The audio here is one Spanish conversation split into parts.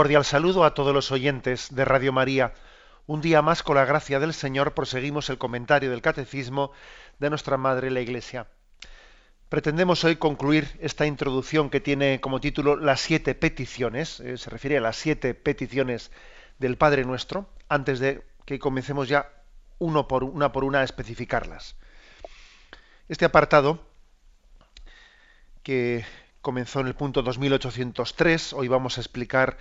Cordial saludo a todos los oyentes de Radio María. Un día más, con la gracia del Señor, proseguimos el comentario del Catecismo de nuestra Madre la Iglesia. Pretendemos hoy concluir esta introducción que tiene como título Las siete peticiones, eh, se refiere a las siete peticiones del Padre Nuestro, antes de que comencemos ya uno por una por una a especificarlas. Este apartado, que comenzó en el punto 2803, hoy vamos a explicar,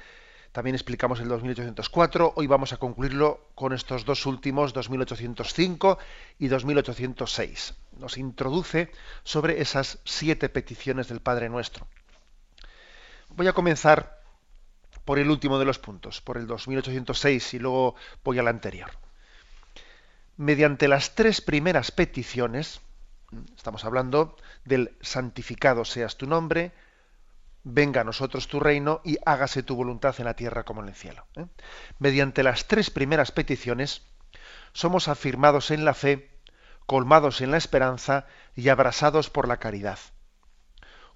también explicamos el 2804, hoy vamos a concluirlo con estos dos últimos, 2805 y 2806. Nos introduce sobre esas siete peticiones del Padre Nuestro. Voy a comenzar por el último de los puntos, por el 2806 y luego voy al anterior. Mediante las tres primeras peticiones, Estamos hablando del santificado seas tu nombre, venga a nosotros tu reino y hágase tu voluntad en la tierra como en el cielo. ¿eh? Mediante las tres primeras peticiones somos afirmados en la fe, colmados en la esperanza y abrasados por la caridad.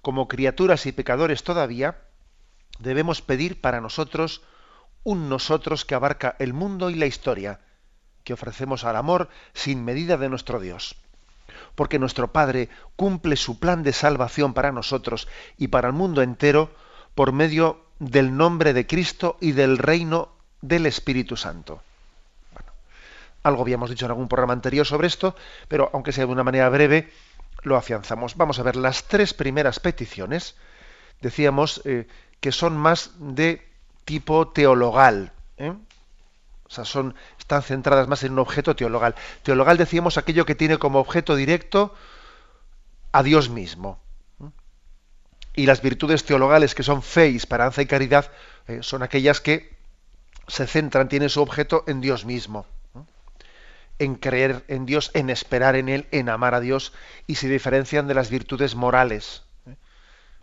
Como criaturas y pecadores todavía, debemos pedir para nosotros un nosotros que abarca el mundo y la historia, que ofrecemos al amor sin medida de nuestro Dios porque nuestro Padre cumple su plan de salvación para nosotros y para el mundo entero por medio del nombre de Cristo y del reino del Espíritu Santo. Bueno, algo habíamos dicho en algún programa anterior sobre esto, pero aunque sea de una manera breve, lo afianzamos. Vamos a ver las tres primeras peticiones. Decíamos eh, que son más de tipo teologal. ¿eh? O sea, están centradas más en un objeto teologal. Teologal decíamos aquello que tiene como objeto directo a Dios mismo. Y las virtudes teologales que son fe, esperanza y caridad eh, son aquellas que se centran, tienen su objeto en Dios mismo. En creer en Dios, en esperar en Él, en amar a Dios y se diferencian de las virtudes morales. ¿eh?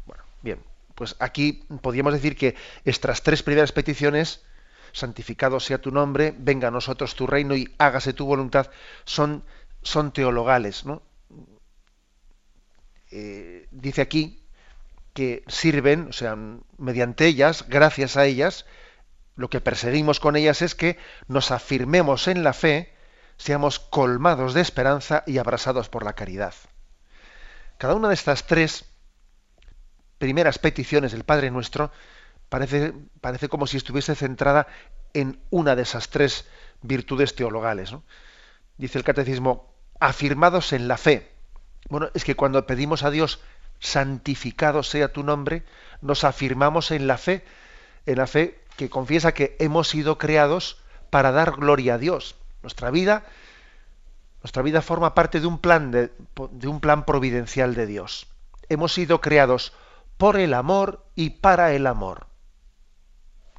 Bueno, bien, pues aquí podríamos decir que estas tres primeras peticiones santificado sea tu nombre, venga a nosotros tu reino y hágase tu voluntad, son, son teologales. ¿no? Eh, dice aquí que sirven, o sea, mediante ellas, gracias a ellas, lo que perseguimos con ellas es que nos afirmemos en la fe, seamos colmados de esperanza y abrasados por la caridad. Cada una de estas tres primeras peticiones del Padre Nuestro parece, como si estuviese centrada en una de esas tres virtudes teologales. Dice el catecismo, afirmados en la fe. Bueno, es que cuando pedimos a Dios, santificado sea tu nombre, nos afirmamos en la fe, en la fe que confiesa que hemos sido creados para dar gloria a Dios. Nuestra vida, nuestra vida forma parte de un plan de un plan providencial de Dios. Hemos sido creados por el amor y para el amor.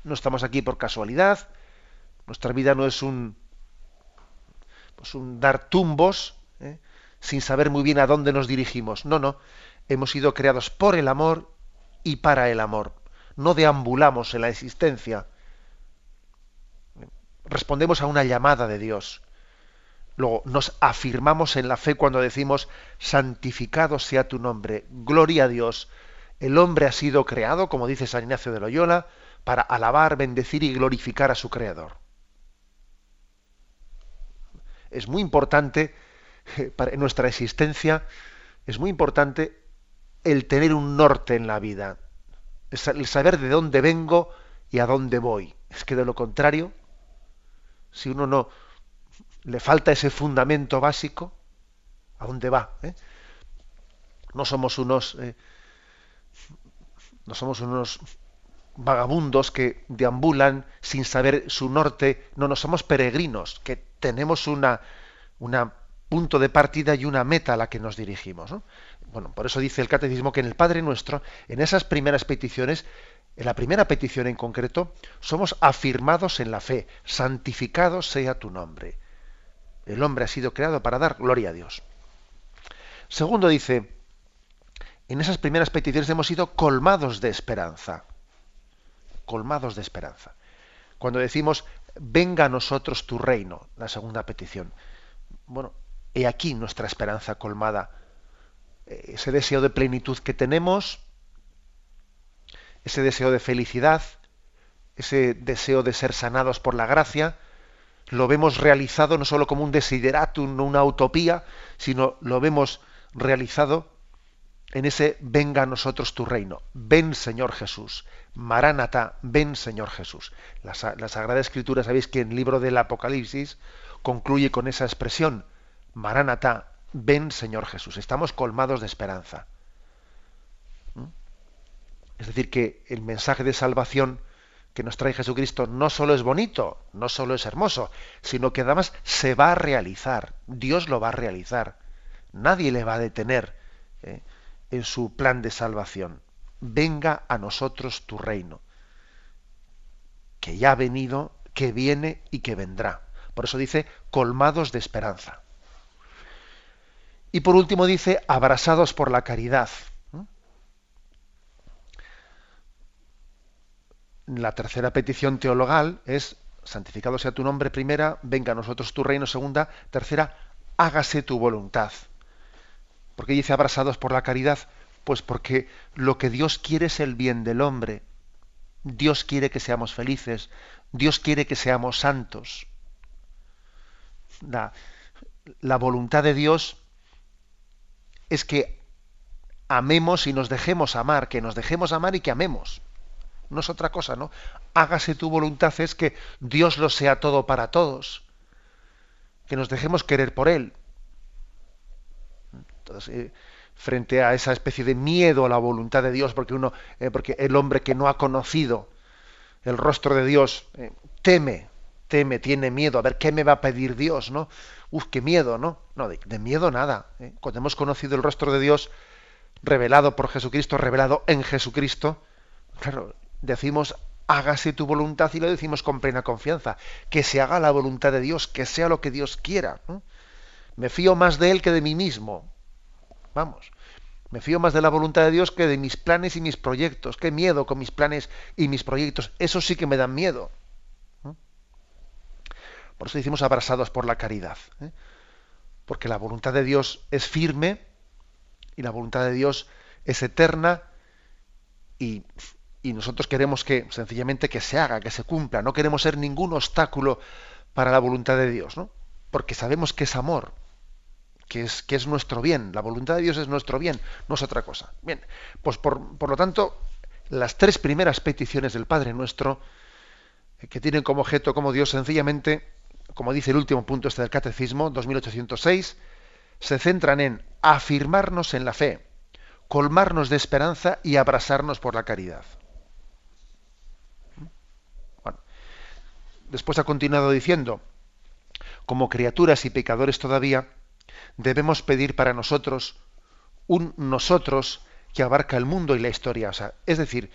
No estamos aquí por casualidad. Nuestra vida no es un, pues un dar tumbos ¿eh? sin saber muy bien a dónde nos dirigimos. No, no. Hemos sido creados por el amor y para el amor. No deambulamos en la existencia. Respondemos a una llamada de Dios. Luego nos afirmamos en la fe cuando decimos, santificado sea tu nombre, gloria a Dios. El hombre ha sido creado, como dice San Ignacio de Loyola, para alabar, bendecir y glorificar a su Creador. Es muy importante eh, para nuestra existencia, es muy importante el tener un norte en la vida, el saber de dónde vengo y a dónde voy. Es que de lo contrario, si uno no le falta ese fundamento básico, ¿a dónde va? Eh? No somos unos eh, no somos unos vagabundos que deambulan sin saber su norte, no, no somos peregrinos, que tenemos una, una punto de partida y una meta a la que nos dirigimos. Bueno, por eso dice el catecismo que en el Padre Nuestro, en esas primeras peticiones, En la primera petición en concreto, somos afirmados en la fe, santificado sea tu nombre. El hombre ha sido creado para dar gloria a Dios. Segundo dice, en esas primeras peticiones hemos sido colmados de esperanza. Colmados de esperanza. Cuando decimos, venga a nosotros tu reino, la segunda petición. Bueno, he aquí nuestra esperanza colmada. Eh, ese deseo de plenitud que tenemos, ese deseo de felicidad, ese deseo de ser sanados por la gracia, lo vemos realizado no solo como un desideratum, una utopía, sino lo vemos realizado en ese venga a nosotros tu reino. Ven Señor Jesús. Maránata, ven Señor Jesús. La, Sagrada Escritura, sabéis que en el libro del Apocalipsis concluye con esa expresión. Maránata, ven Señor Jesús. Estamos colmados de esperanza. ¿Mm? Es decir, que el mensaje de salvación que nos trae Jesucristo no solo es bonito, no solo es hermoso, sino que además se va a realizar. Dios lo va a realizar. Nadie le va a detener ¿eh? En su plan de salvación. Venga a nosotros tu reino, que ya ha venido, que viene y que vendrá. Por eso dice, colmados de esperanza. Y por último dice, abrasados por la caridad. La tercera petición teologal es, santificado sea tu nombre primera, venga a nosotros tu reino segunda, tercera, hágase tu voluntad. ¿Por qué dice abrasados por la caridad? Pues porque lo que Dios quiere es el bien del hombre. Dios quiere que seamos felices. Dios quiere que seamos santos. La, la voluntad de Dios es que amemos y nos dejemos amar, que nos dejemos amar y que amemos. No es otra cosa, ¿no? Hágase tu voluntad es que Dios lo sea todo para todos, que nos dejemos querer por Él. Entonces, eh, frente a esa especie de miedo a la voluntad de Dios, porque uno, eh, porque el hombre que no ha conocido el rostro de Dios eh, teme, teme, tiene miedo, a ver qué me va a pedir Dios, ¿no? Uf, qué miedo, ¿no? No, de, de miedo nada. Cuando hemos conocido el rostro de Dios revelado por Jesucristo, revelado en Jesucristo, claro, decimos hágase tu voluntad y lo decimos con plena confianza, que se haga la voluntad de Dios, que sea lo que Dios quiera. Me fío más de Él que de mí mismo. Vamos, me fío más de la voluntad de Dios que de mis planes y mis proyectos. Qué miedo con mis planes y mis proyectos. Eso sí que me dan miedo. Por eso decimos abrazados por la caridad. ¿eh? Porque la voluntad de Dios es firme y la voluntad de Dios es eterna y, y nosotros queremos que sencillamente que se haga, que se cumpla. No queremos ser ningún obstáculo para la voluntad de Dios, ¿no? Porque sabemos que es amor que es, nuestro bien. La voluntad de Dios es nuestro bien, no es otra cosa. Bien, pues por, lo tanto, las tres primeras peticiones del Padre Nuestro, eh, que tienen como objeto, como Dios, sencillamente, como dice el último punto este del Catecismo, 2806, se centran en afirmarnos en la fe, colmarnos de esperanza y abrasarnos por la caridad. Bueno, después ha continuado diciendo, como criaturas y pecadores todavía, debemos pedir para nosotros un nosotros que abarca el mundo y la historia. es decir,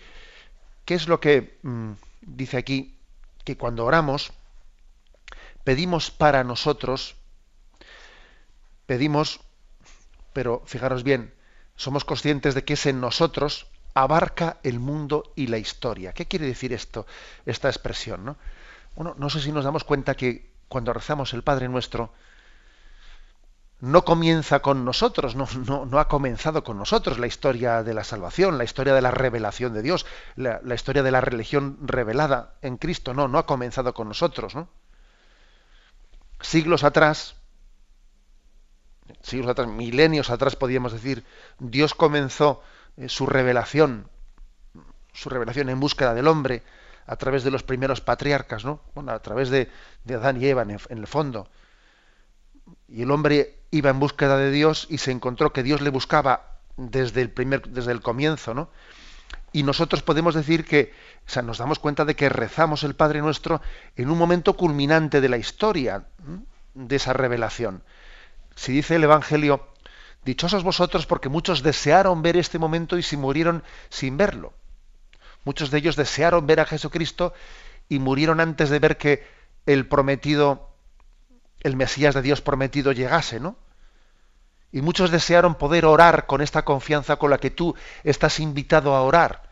¿qué es lo que mm, dice aquí? Que cuando oramos, pedimos para nosotros, pedimos, pero fijaros bien, somos conscientes de que ese nosotros abarca el mundo y la historia. ¿Qué quiere decir esto, esta expresión? ¿no? Bueno, no sé si nos damos cuenta que cuando rezamos el Padre Nuestro, no comienza con nosotros, no, no, ha comenzado con nosotros la historia de la salvación, la historia de la revelación de Dios, la, historia de la religión revelada en Cristo, no, no ha comenzado con nosotros. ¿no? Siglos atrás, siglos atrás, milenios atrás podríamos decir, Dios comenzó eh, su revelación, su revelación en búsqueda del hombre a través de los primeros patriarcas, ¿no? Bueno, a través de, Adán y Eva en el fondo y el hombre iba en búsqueda de Dios y se encontró que Dios le buscaba desde el primer, desde el comienzo, ¿no? Y nosotros podemos decir que, o sea, nos damos cuenta de que rezamos el Padre Nuestro en un momento culminante de la historia de esa revelación. Si dice el Evangelio, dichosos vosotros porque muchos desearon ver este momento y se murieron sin verlo. Muchos de ellos desearon ver a Jesucristo y murieron antes de ver que el prometido, el Mesías de Dios prometido llegase, ¿no? Y muchos desearon poder orar con esta confianza con la que tú estás invitado a orar.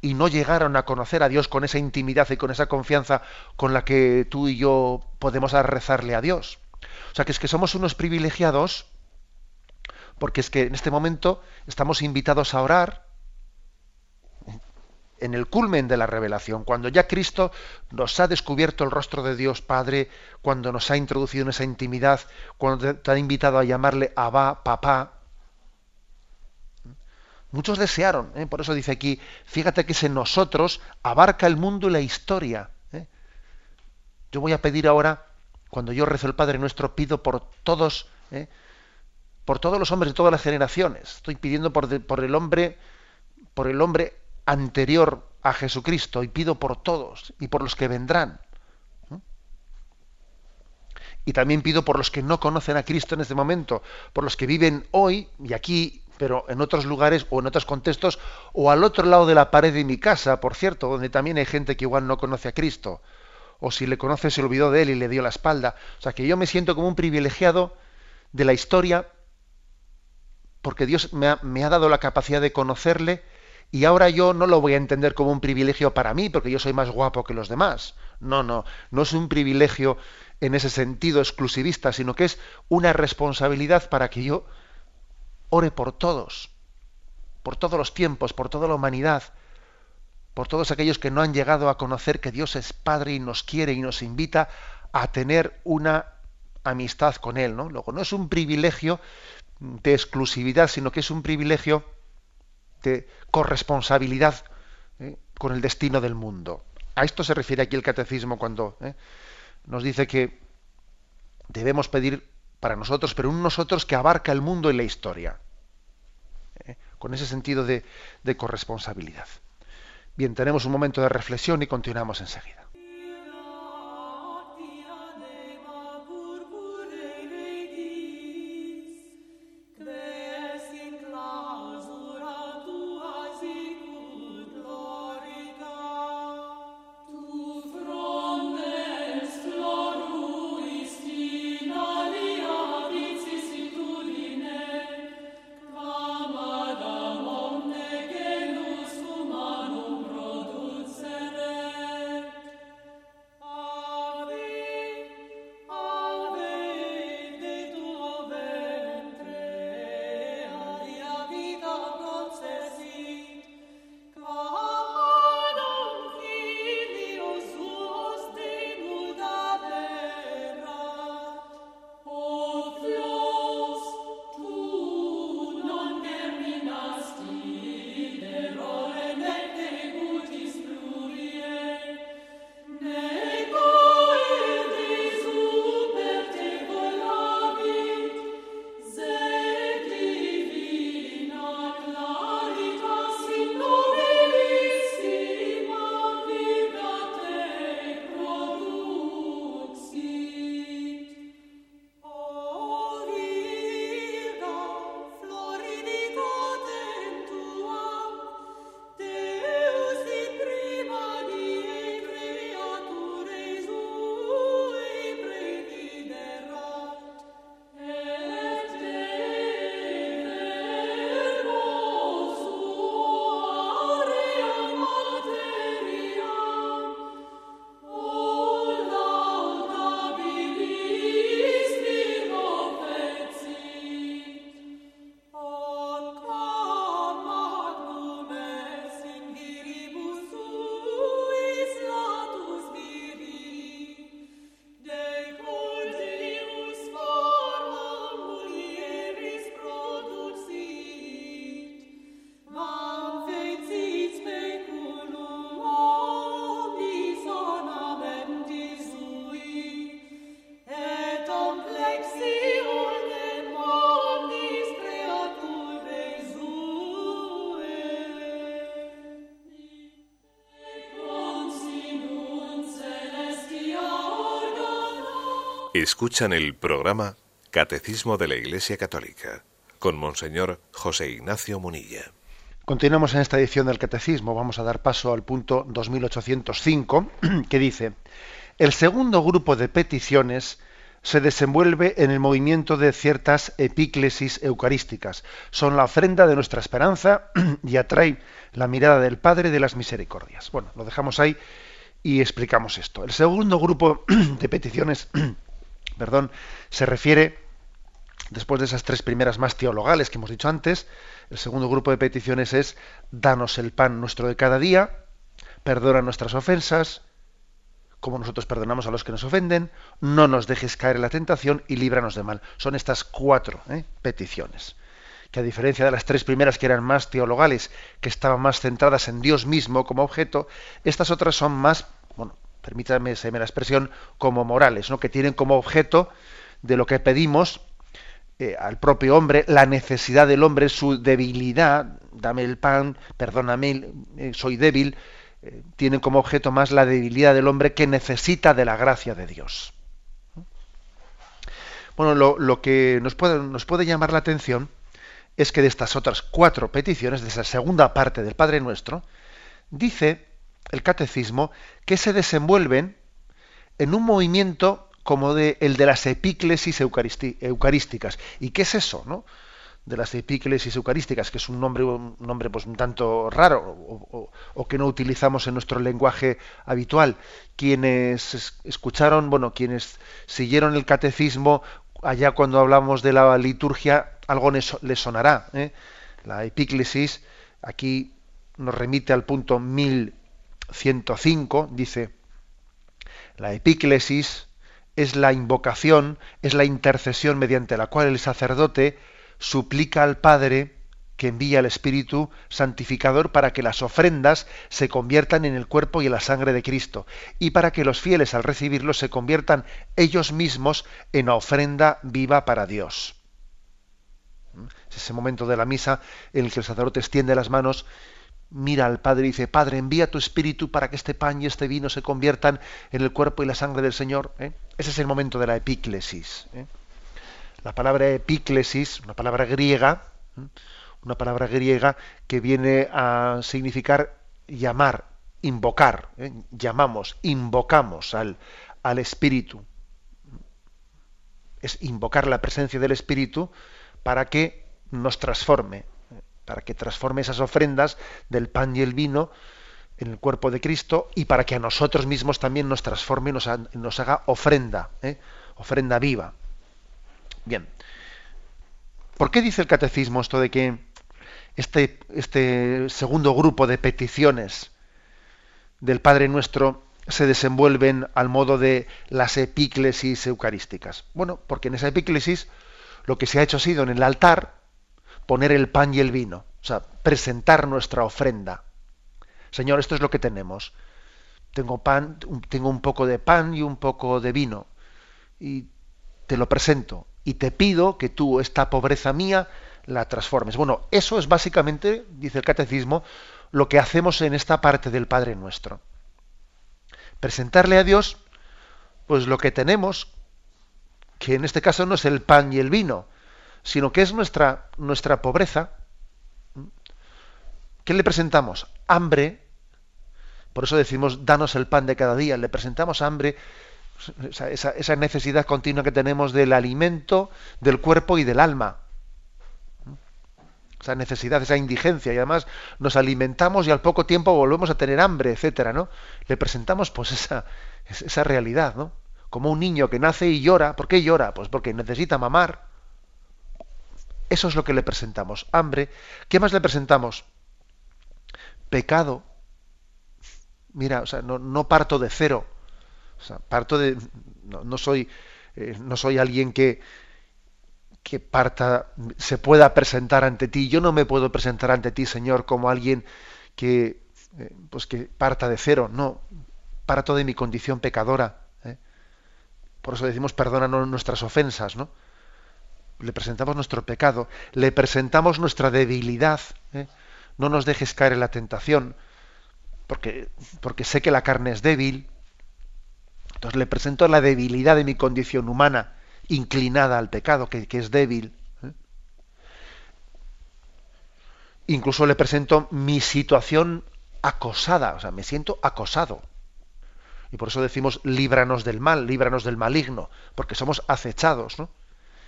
Y no llegaron a conocer a Dios con esa intimidad y con esa confianza con la que tú y yo podemos rezarle a Dios. O sea que es que somos unos privilegiados porque es que en este momento estamos invitados a orar en el culmen de la revelación, cuando ya Cristo nos ha descubierto el rostro de Dios Padre, cuando nos ha introducido en esa intimidad, cuando te ha invitado a llamarle Abba, papá. Muchos desearon, ¿eh? por eso dice aquí, fíjate que ese nosotros abarca el mundo y la historia. ¿eh? Yo voy a pedir ahora, cuando yo rezo el Padre nuestro, pido por todos, ¿eh? por todos los hombres de todas las generaciones. Estoy pidiendo por, por el hombre, por el hombre anterior a Jesucristo y pido por todos y por los que vendrán. Y también pido por los que no conocen a Cristo en este momento, por los que viven hoy y aquí, pero en otros lugares o en otros contextos, o al otro lado de la pared de mi casa, por cierto, donde también hay gente que igual no conoce a Cristo, o si le conoce se olvidó de él y le dio la espalda. O sea que yo me siento como un privilegiado de la historia, porque Dios me ha, me ha dado la capacidad de conocerle y ahora yo no lo voy a entender como un privilegio para mí, porque yo soy más guapo que los demás. No, no, no es un privilegio en ese sentido exclusivista, sino que es una responsabilidad para que yo ore por todos, por todos los tiempos, por toda la humanidad, por todos aquellos que no han llegado a conocer que Dios es Padre y nos quiere y nos invita a tener una amistad con Él. ¿no? Luego, no es un privilegio de exclusividad, sino que es un privilegio corresponsabilidad ¿eh? con el destino del mundo. A esto se refiere aquí el catecismo cuando ¿eh? nos dice que debemos pedir para nosotros, pero un nosotros que abarca el mundo y la historia, ¿eh? con ese sentido de, de corresponsabilidad. Bien, tenemos un momento de reflexión y continuamos enseguida. Escuchan el programa Catecismo de la Iglesia Católica con Monseñor José Ignacio Munilla. Continuamos en esta edición del Catecismo. Vamos a dar paso al punto 2805, que dice, el segundo grupo de peticiones se desenvuelve en el movimiento de ciertas epíclesis eucarísticas. Son la ofrenda de nuestra esperanza y atrae la mirada del Padre de las Misericordias. Bueno, lo dejamos ahí y explicamos esto. El segundo grupo de peticiones, perdón, se refiere, después de esas tres primeras más teologales que hemos dicho antes, el segundo grupo de peticiones es danos el pan nuestro de cada día, perdona nuestras ofensas, como nosotros perdonamos a los que nos ofenden, no nos dejes caer en la tentación y líbranos de mal. Son estas cuatro ¿eh? peticiones, que a diferencia de las tres primeras que eran más teologales, que estaban más centradas en Dios mismo como objeto, estas otras son más, bueno, permítanme la expresión, como morales, ¿no? que tienen como objeto de lo que pedimos eh, al propio hombre, la necesidad del hombre, su debilidad, dame el pan, perdóname, eh, soy débil, eh, tienen como objeto más la debilidad del hombre que necesita de la gracia de Dios. Bueno, lo, que nos puede, nos puede llamar la atención es que de estas otras cuatro peticiones, de esa segunda parte del Padre Nuestro, dice el catecismo que se desenvuelven en un movimiento como el de las epíclesis eucarísticas. ¿Y qué es eso? ¿no? de las epíclesis eucarísticas, que es un nombre, un nombre pues un tanto raro o, que no utilizamos en nuestro lenguaje habitual. Quienes escucharon, bueno, quienes siguieron el catecismo allá cuando hablamos de la liturgia, algo les, sonará. ¿eh? La epíclesis aquí nos remite al punto 1105, dice, la epíclesis es la invocación, es la intercesión mediante la cual el sacerdote suplica al Padre que envía al Espíritu santificador para que las ofrendas se conviertan en el cuerpo y en la sangre de Cristo, y para que los fieles al recibirlo se conviertan ellos mismos en ofrenda viva para Dios. Es ese momento de la misa en el que el sacerdote extiende las manos mira al Padre y dice, Padre, envía tu Espíritu para que este pan y este vino se conviertan en el cuerpo y la sangre del Señor. ¿eh? Ese es el momento de la epíclesis. ¿eh? La palabra epíclesis, una palabra griega, ¿eh? una palabra griega que viene a significar llamar, invocar. Llamamos, invocamos al, al Espíritu. Es invocar la presencia del Espíritu para que nos transforme, para que transforme esas ofrendas del pan y el vino en el cuerpo de Cristo y para que a nosotros mismos también nos transforme y nos, haga ofrenda, ¿eh? ofrenda viva. Bien, ¿por qué dice el catecismo esto de que este, este segundo grupo de peticiones del Padre Nuestro se desenvuelven al modo de las epíclesis eucarísticas? Bueno, porque en esa epíclesis lo que se ha hecho ha sido en el altar, poner el pan y el vino, o sea, presentar nuestra ofrenda. Señor, esto es lo que tenemos. Tengo pan, tengo un poco de pan y un poco de vino y te lo presento y te pido que tú esta pobreza mía la transformes. Bueno, eso es básicamente, dice el catecismo, lo que hacemos en esta parte del Padre Nuestro. Presentarle a Dios pues lo que tenemos, que en este caso no es el pan y el vino, sino que es nuestra, nuestra pobreza. ¿Qué le presentamos? Hambre. Por eso decimos, danos el pan de cada día. Le presentamos hambre, esa, esa necesidad continua que tenemos del alimento, del cuerpo y del alma. Esa necesidad, esa indigencia. Y además nos alimentamos y al poco tiempo volvemos a tener hambre, etcétera, ¿no? Le presentamos pues esa, esa realidad, ¿no? Como un niño que nace y llora. ¿Por qué llora? Pues porque necesita mamar eso es lo que le presentamos. Hambre. ¿Qué más le presentamos? Pecado. Mira, o sea, no, parto de cero. O sea, parto de. No, soy. Eh, no soy alguien que, que parta, se pueda presentar ante ti. Yo no me puedo presentar ante ti, Señor, como alguien que, eh, pues que parta de cero. No, parto de mi condición pecadora. ¿eh? Por eso decimos, perdónanos nuestras ofensas, ¿no? Le presentamos nuestro pecado, le presentamos nuestra debilidad. ¿eh? No nos dejes caer en la tentación, porque, porque sé que la carne es débil. Entonces le presento la debilidad de mi condición humana, inclinada al pecado, que, es débil. ¿eh? incluso le presento mi situación acosada, o sea, me siento acosado. Y por eso decimos líbranos del mal, líbranos del maligno, porque somos acechados, ¿no?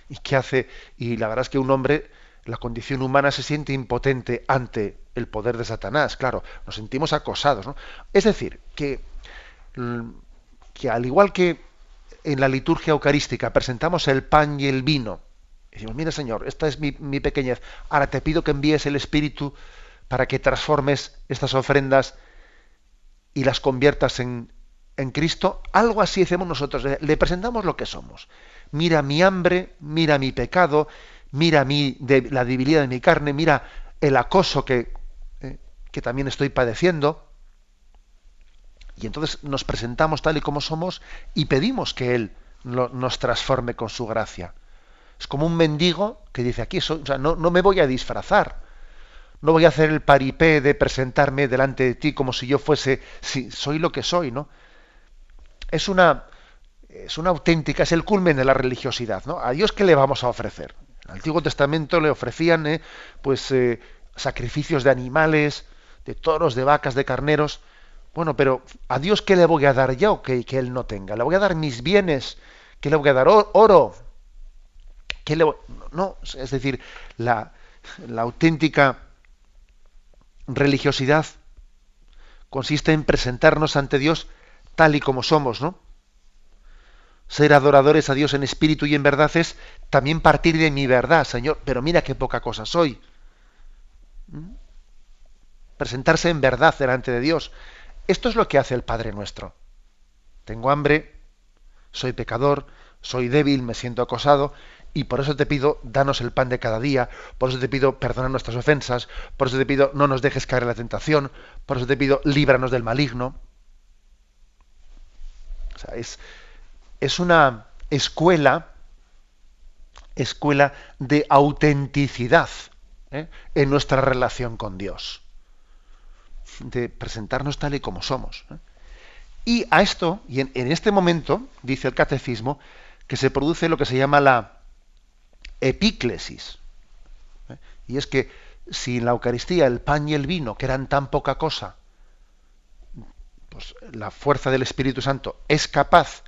¿Y qué hace? Y la verdad es que un hombre, la condición humana se siente impotente ante el poder de Satanás, claro, nos sentimos acosados, ¿no? Es decir, que, mm, que al igual que en la liturgia eucarística presentamos el pan y el vino, y decimos, mira Señor, esta es mi, mi pequeñez, ahora te pido que envíes el Espíritu para que transformes estas ofrendas y las conviertas en, en Cristo, algo así hacemos nosotros. Le presentamos lo que somos. Mira mi hambre, mira mi pecado, mira mi, de, la debilidad de mi carne, mira el acoso que, eh, que también estoy padeciendo. Y entonces nos presentamos tal y como somos y pedimos que Él nos transforme con su gracia. Es como un mendigo que dice aquí, no, me voy a disfrazar no voy a hacer el paripé de presentarme delante de ti como si yo fuese, soy lo que soy, ¿no? Es una, es una auténtica, es el culmen de la religiosidad, ¿no? ¿A Dios qué le vamos a ofrecer? En el Antiguo Testamento le ofrecían, ¿eh? pues, eh, sacrificios de animales, de toros, de vacas, de carneros. Bueno, pero ¿a Dios qué le voy a dar yo que, que Él no tenga? Le voy a dar mis bienes, ¿qué le voy a dar? Oro. ¿Qué le No, es decir, la, la auténtica religiosidad consiste en presentarnos ante Dios tal y como somos, ¿no? Ser adoradores a Dios en espíritu y en verdad es también partir de mi verdad, Señor, pero mira qué poca cosa soy. ¿Mm? Presentarse en verdad delante de Dios. Esto es lo que hace el Padre nuestro. Tengo hambre, soy pecador, soy débil, me siento acosado, y por eso te pido, danos el pan de cada día, por eso te pido, perdona nuestras ofensas, por eso te pido, no nos dejes caer en la tentación, por eso te pido, líbranos del maligno. O sea, es, es una escuela, escuela de autenticidad ¿eh? en nuestra relación con Dios, de presentarnos tal y como somos. ¿eh? Y a esto, y en, en este momento, dice el catecismo, que se produce lo que se llama la epíclesis. ¿eh? Y es que si en la Eucaristía el pan y el vino, que eran tan poca cosa, pues la fuerza del Espíritu Santo es capaz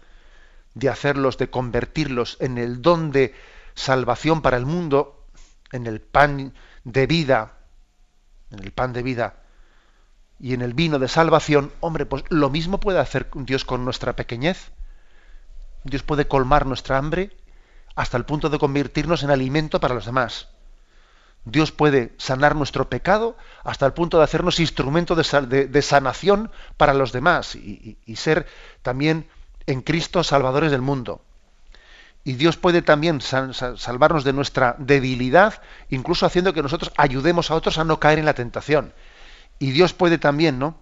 de hacerlos, de convertirlos en el don de salvación para el mundo, en el pan de vida, en el pan de vida y en el vino de salvación, hombre, pues lo mismo puede hacer Dios con nuestra pequeñez. Dios puede colmar nuestra hambre hasta el punto de convertirnos en alimento para los demás. Dios puede sanar nuestro pecado hasta el punto de hacernos instrumento de, sanación para los demás y, ser también en Cristo salvadores del mundo. Y Dios puede también salvarnos de nuestra debilidad, incluso haciendo que nosotros ayudemos a otros a no caer en la tentación. Y Dios puede también, ¿no?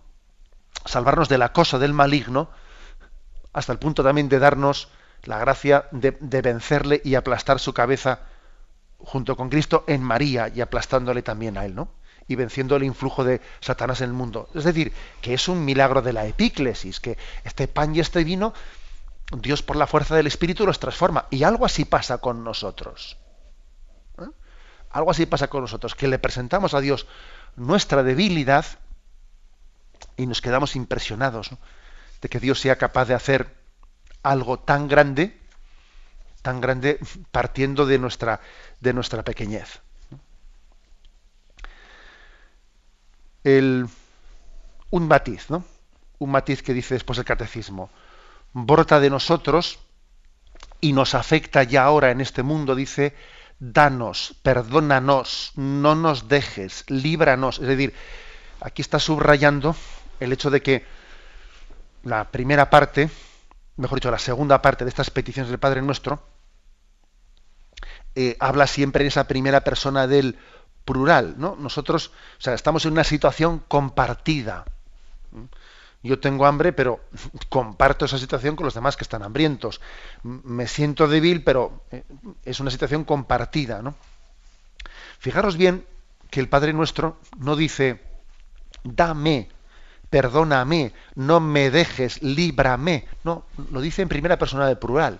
Salvarnos de la cosa del maligno, hasta el punto también de darnos la gracia de, vencerle y aplastar su cabeza junto con Cristo en María y aplastándole también a él, ¿no? Y venciendo el influjo de Satanás en el mundo. Es decir, que es un milagro de la epíclesis, que este pan y este vino, Dios por la fuerza del Espíritu los transforma. Y algo así pasa con nosotros. ¿eh? Algo así pasa con nosotros, que le presentamos a Dios nuestra debilidad y nos quedamos impresionados de que Dios sea capaz de hacer algo tan grande, tan grande partiendo de nuestra, de nuestra pequeñez. Un matiz, ¿no? Un matiz que dice después el catecismo. Brota de nosotros y nos afecta ya ahora en este mundo, dice, danos, perdónanos, no nos dejes, líbranos. Es decir, aquí está subrayando el hecho de que la primera parte, mejor dicho, la segunda parte de estas peticiones del Padre Nuestro, eh, habla siempre en esa primera persona del plural, ¿no? Nosotros, o sea, estamos en una situación compartida. Yo tengo hambre, pero comparto esa situación con los demás que están hambrientos. Me siento débil, pero eh, es una situación compartida, ¿no? Fijaros bien que el Padre Nuestro no dice, dame, perdóname, no me dejes, líbrame. No, lo dice en primera persona de plural.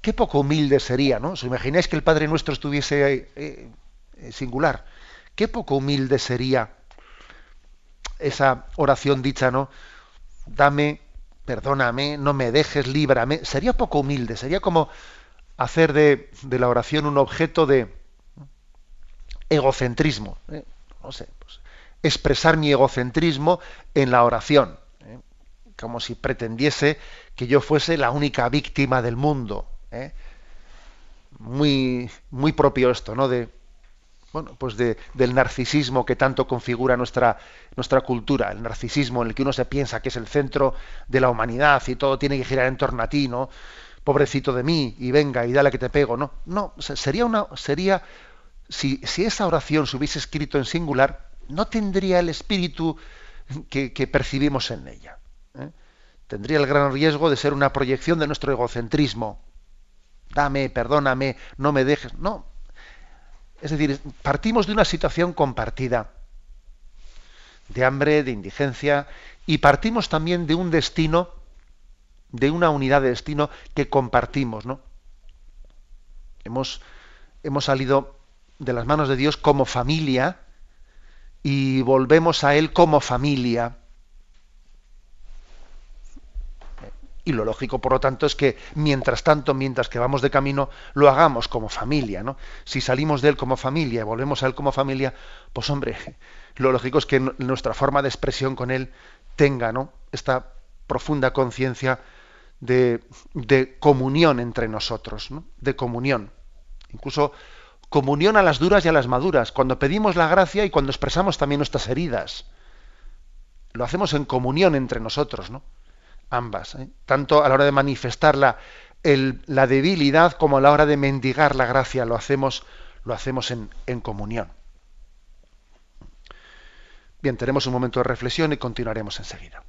Qué poco humilde sería, ¿no? ¿Os imagináis que el Padre Nuestro estuviese eh, singular. Qué poco humilde sería esa oración dicha, ¿no? Dame, perdóname, no me dejes, líbrame. Sería poco humilde, sería como hacer de, la oración un objeto de egocentrismo. ¿eh? No sé, pues, expresar mi egocentrismo en la oración. ¿eh? Como si pretendiese que yo fuese la única víctima del mundo. ¿Eh? Muy, muy propio esto, ¿no? De, bueno, pues de, del narcisismo que tanto configura nuestra, nuestra cultura, el narcisismo en el que uno se piensa que es el centro de la humanidad y todo tiene que girar en torno a ti, ¿no? Pobrecito de mí, y venga, y dale que te pego, ¿no? No, sería una, sería, si, si esa oración se hubiese escrito en singular, no tendría el espíritu que, percibimos en ella. ¿eh? Tendría el gran riesgo de ser una proyección de nuestro egocentrismo. Dame, perdóname, no me dejes. No, es decir, partimos de una situación compartida, de hambre, de indigencia, y partimos también de un destino, de una unidad de destino que compartimos, ¿no? Hemos, hemos salido de las manos de Dios como familia y volvemos a Él como familia. Y lo lógico, por lo tanto, es que mientras tanto, mientras que vamos de camino, lo hagamos como familia, ¿no? Si salimos de él como familia y volvemos a él como familia, pues hombre, lo lógico es que nuestra forma de expresión con él tenga, ¿no? Esta profunda conciencia de, de, comunión entre nosotros, ¿no? De comunión. Incluso comunión a las duras y a las maduras, cuando pedimos la gracia y cuando expresamos también nuestras heridas. Lo hacemos en comunión entre nosotros, ¿no? Ambas, ¿eh? tanto a la hora de manifestar la, la, debilidad como a la hora de mendigar la gracia, lo hacemos, lo hacemos en, en comunión. Bien, tenemos un momento de reflexión y continuaremos enseguida.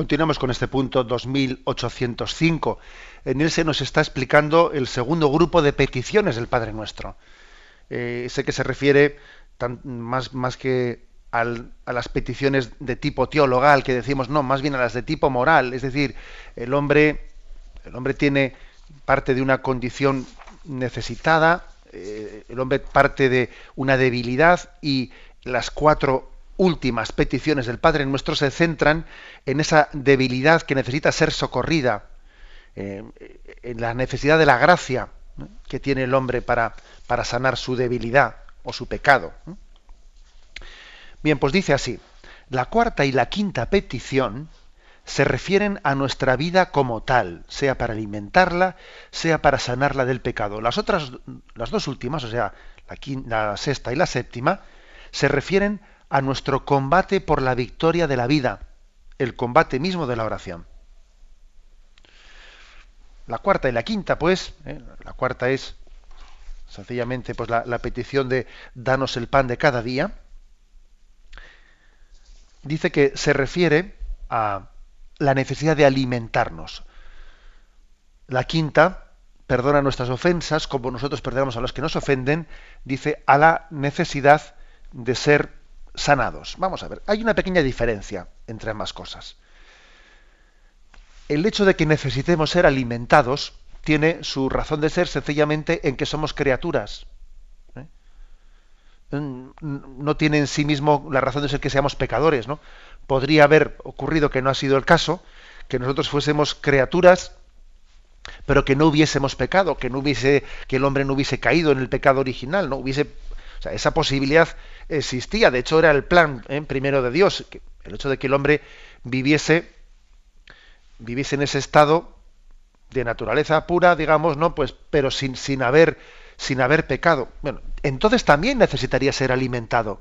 Continuamos con este punto 2805. En él se nos está explicando el segundo grupo de peticiones del Padre Nuestro. Eh, sé que se refiere más, más que a las peticiones de tipo teologal, que decimos, no, más bien a las de tipo moral. Es decir, el hombre, el hombre tiene parte de una condición necesitada, eh, el hombre parte de una debilidad y las cuatro últimas peticiones del Padre nuestro se centran en esa debilidad que necesita ser socorrida, eh, en la necesidad de la gracia que tiene el hombre para, para sanar su debilidad o su pecado. Bien, pues dice así, la cuarta y la quinta petición se refieren a nuestra vida como tal, sea para alimentarla, sea para sanarla del pecado. Las otras, las dos últimas, o sea, la, la sexta y la séptima, se refieren a nuestro combate por la victoria de la vida, el combate mismo de la oración. La cuarta y la quinta, pues, ¿eh? la cuarta es sencillamente pues, la, la petición de danos el pan de cada día. Dice que se refiere a la necesidad de alimentarnos. La quinta, perdona nuestras ofensas, como nosotros perdonamos a los que nos ofenden, dice a la necesidad de ser sanados. Vamos a ver, hay una pequeña diferencia entre ambas cosas. El hecho de que necesitemos ser alimentados tiene su razón de ser sencillamente en que somos criaturas. ¿eh? No tiene en sí mismo la razón de ser que seamos pecadores, ¿no? Podría haber ocurrido que no ha sido el caso, que nosotros fuésemos criaturas, pero que no hubiésemos pecado, que no hubiese, que el hombre no hubiese caído en el pecado original, no hubiese, o sea, esa posibilidad existía, de hecho era el plan ¿eh? primero de Dios, el hecho de que el hombre viviese, viviese en ese estado, de naturaleza pura, digamos, ¿no? Pues, pero sin, sin haber, sin haber pecado. Bueno, entonces también necesitaría ser alimentado.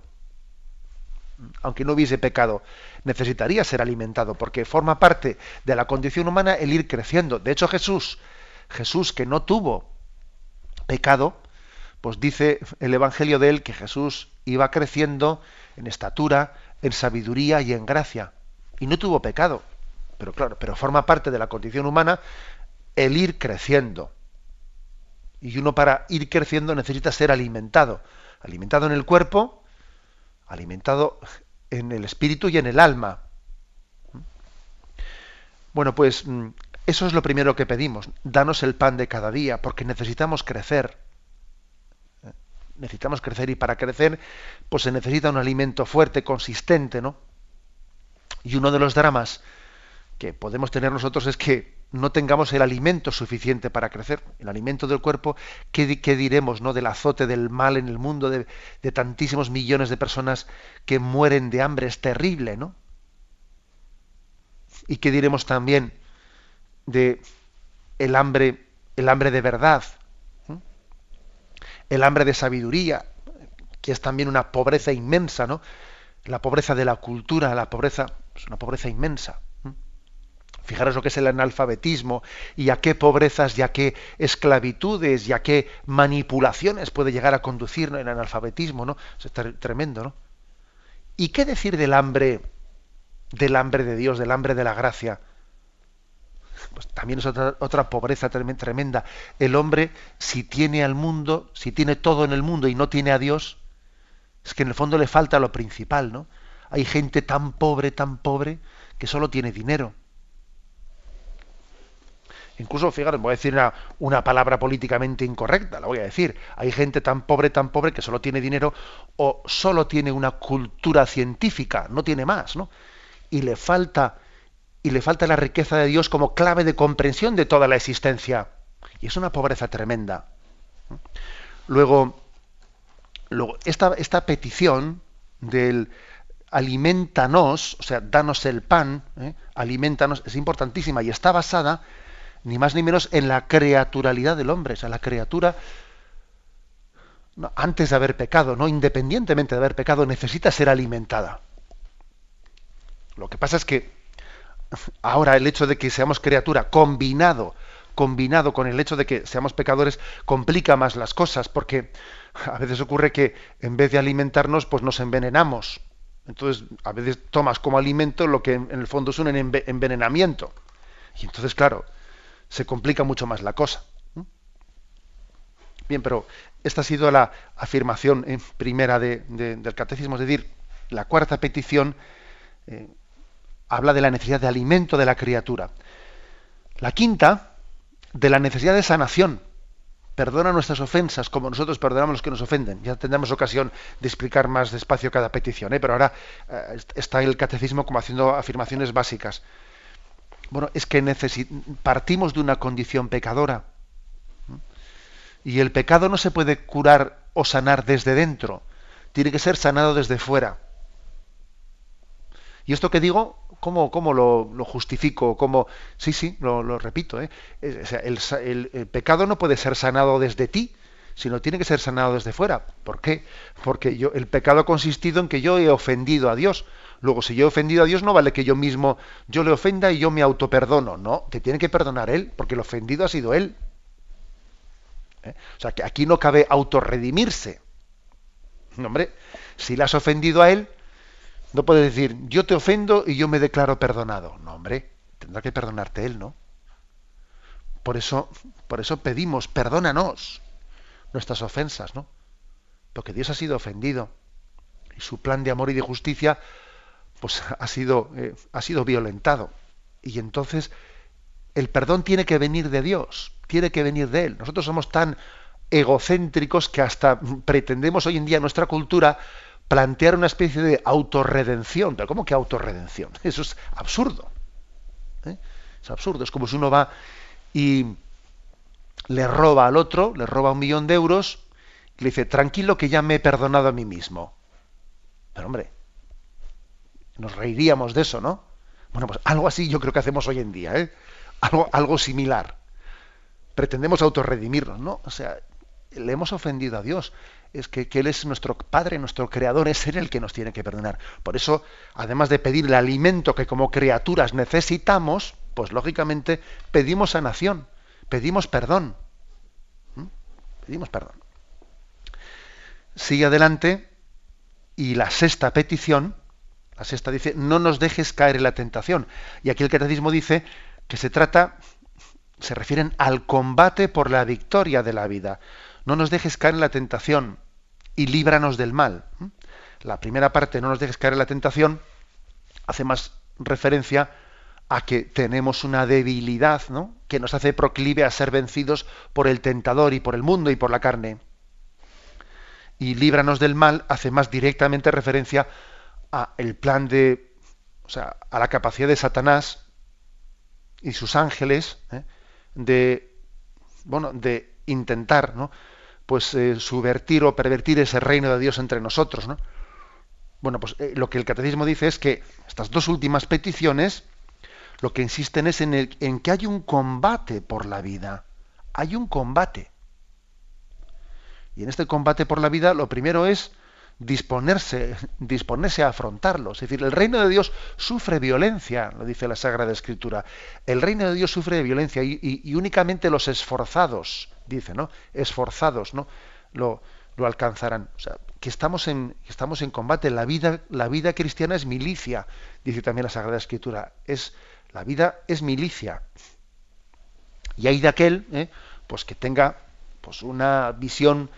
Aunque no hubiese pecado, necesitaría ser alimentado, porque forma parte de la condición humana el ir creciendo. De hecho, Jesús, Jesús que no tuvo pecado, pues dice el Evangelio de él que Jesús iba creciendo en estatura, en sabiduría y en gracia. Y no tuvo pecado. Pero claro, pero forma parte de la condición humana el ir creciendo. Y uno para ir creciendo necesita ser alimentado. Alimentado en el cuerpo, alimentado en el espíritu y en el alma. Bueno, pues mm, eso es lo primero que pedimos. Danos el pan de cada día, porque necesitamos crecer. Necesitamos crecer y para crecer, pues se necesita un alimento fuerte, consistente, ¿no? Y uno de los dramas que podemos tener nosotros es que no tengamos el alimento suficiente para crecer, el alimento del cuerpo, ¿qué, diremos ¿no? del azote del mal en el mundo de, de, tantísimos millones de personas que mueren de hambre? Es terrible, ¿no? ¿Y qué diremos también de el hambre, el hambre de verdad, el hambre de sabiduría, que es también una pobreza inmensa, ¿no? La pobreza de la cultura, la pobreza, es una pobreza inmensa. Fijaros lo que es el analfabetismo y a qué pobrezas y a qué esclavitudes y a qué manipulaciones puede llegar a conducir el analfabetismo, ¿no? Es tremendo, ¿no? ¿Y qué decir del hambre, del hambre de Dios, del hambre de la gracia? Pues también es otra, otra pobreza tremenda. El hombre, si tiene al mundo, si tiene todo en el mundo y no tiene a Dios, es que en el fondo le falta lo principal, ¿no? Hay gente tan pobre, tan pobre, que solo tiene dinero Incluso, fíjate, voy a decir una, palabra políticamente incorrecta, la voy a decir. Hay gente tan pobre, tan pobre, que solo tiene dinero o solo tiene una cultura científica, no tiene más, ¿no? Y le falta, y le falta la riqueza de Dios como clave de comprensión de toda la existencia. Y es una pobreza tremenda. Luego, luego esta, esta petición del alimentanos, o sea, danos el pan, ¿eh? alimentanos, es importantísima y está basada ni más ni menos en la creaturalidad del hombre, o sea, la criatura antes de haber pecado, no independientemente de haber pecado, necesita ser alimentada. Lo que pasa es que ahora el hecho de que seamos criatura combinado combinado con el hecho de que seamos pecadores complica más las cosas porque a veces ocurre que en vez de alimentarnos pues nos envenenamos. Entonces, a veces tomas como alimento lo que en el fondo es un envenenamiento. Y entonces, claro, se complica mucho más la cosa. Bien, pero esta ha sido la afirmación en primera del catecismo, es decir, la cuarta petición eh, habla de la necesidad de alimento de la criatura. La quinta, de la necesidad de sanación. Perdona nuestras ofensas como nosotros perdonamos los que nos ofenden. Ya tendremos ocasión de explicar más despacio cada petición, ¿eh? pero ahora eh, está el catecismo como haciendo afirmaciones básicas. Bueno, es que partimos de una condición pecadora. Y el pecado no se puede curar o sanar desde dentro, tiene que ser sanado desde fuera. Y esto que digo, ¿cómo, cómo lo, justifico? ¿Cómo? Sí, sí, lo, repito. ¿eh? el, pecado no puede ser sanado desde ti, sino tiene que ser sanado desde fuera. ¿Por qué? Porque yo, el pecado ha consistido en que yo he ofendido a Dios. Luego, si yo he ofendido a Dios, no vale que yo mismo, yo le ofenda y yo me autoperdono. No, te tiene que perdonar Él, porque el ofendido ha sido Él. ¿Eh? O sea, que aquí no cabe autorredimirse. No, hombre, si le has ofendido a Él, no puedes decir, yo te ofendo y yo me declaro perdonado. No, hombre, tendrá que perdonarte Él, ¿no? Por eso, por eso pedimos, perdónanos nuestras ofensas, ¿no? Porque Dios ha sido ofendido y su plan de amor y de justicia pues ha sido, eh, ha sido violentado. Y entonces el perdón tiene que venir de Dios, tiene que venir de Él. Nosotros somos tan egocéntricos que hasta pretendemos hoy en día nuestra cultura plantear una especie de autorredención. Pero ¿cómo que autorredención? Eso es absurdo. ¿eh? Es absurdo. Es como si uno va y le roba al otro, le roba un millón de euros, y le dice, tranquilo que ya me he perdonado a mí mismo. Pero hombre, nos reiríamos de eso, ¿no? Bueno, pues algo así yo creo que hacemos hoy en día, ¿eh? Algo, algo similar. pretendemos autorredimirnos, ¿no? O sea, le hemos ofendido a Dios. Es que, Él es nuestro Padre, nuestro Creador, es Él el que nos tiene que perdonar. Por eso, además de pedir el alimento que como criaturas necesitamos, pues lógicamente pedimos sanación, pedimos perdón. Pedimos perdón. Sigue adelante y la sexta petición, la sexta dice, no nos dejes caer en la tentación. Y aquí el catecismo dice que se trata, se refieren al combate por la victoria de la vida no nos dejes caer en la tentación y líbranos del mal. La primera parte, no nos dejes caer en la tentación, hace más referencia a que tenemos una debilidad, ¿no? que nos hace proclive a ser vencidos por el tentador y por el mundo y por la carne. Y líbranos del mal hace más directamente referencia a el plan de, o sea, a la capacidad de Satanás y sus ángeles ¿eh? de, bueno, de intentar, ¿no? pues eh, subvertir o pervertir ese reino de Dios entre nosotros, ¿no? Bueno, pues eh, lo que el catecismo dice es que estas dos últimas peticiones lo que insisten es en, el, en que hay un combate por la vida. Hay un combate. Y en este combate por la vida lo primero es disponerse, disponerse a afrontarlo. Es decir, el reino de Dios sufre violencia, lo dice la Sagrada Escritura. El reino de Dios sufre violencia y únicamente los esforzados dice, ¿no? Esforzados, ¿no? Lo, lo alcanzarán. O sea, que estamos en, estamos en combate. La vida, la vida cristiana es milicia, dice también la Sagrada Escritura. Es, la vida es milicia. Y hay de aquel, ¿eh? pues que tenga pues una visión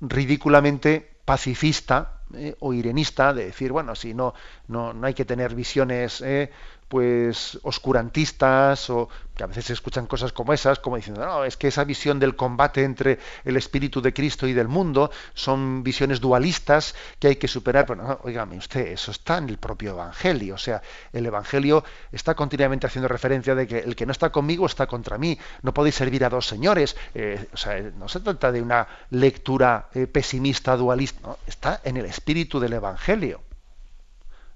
ridículamente pacifista ¿eh? o irenista de decir bueno si no no, no hay que tener visiones ¿eh? Pues oscurantistas o que a veces se escuchan cosas como esas, como diciendo, no, es que esa visión del combate entre el espíritu de Cristo y del mundo son visiones dualistas que hay que superar. Bueno, no, oígame usted, eso está en el propio Evangelio. O sea, el Evangelio está continuamente haciendo referencia de que el que no está conmigo está contra mí. No podéis servir a dos señores. Eh, o sea, no se trata de una lectura eh, pesimista, dualista. No, está en el espíritu del Evangelio.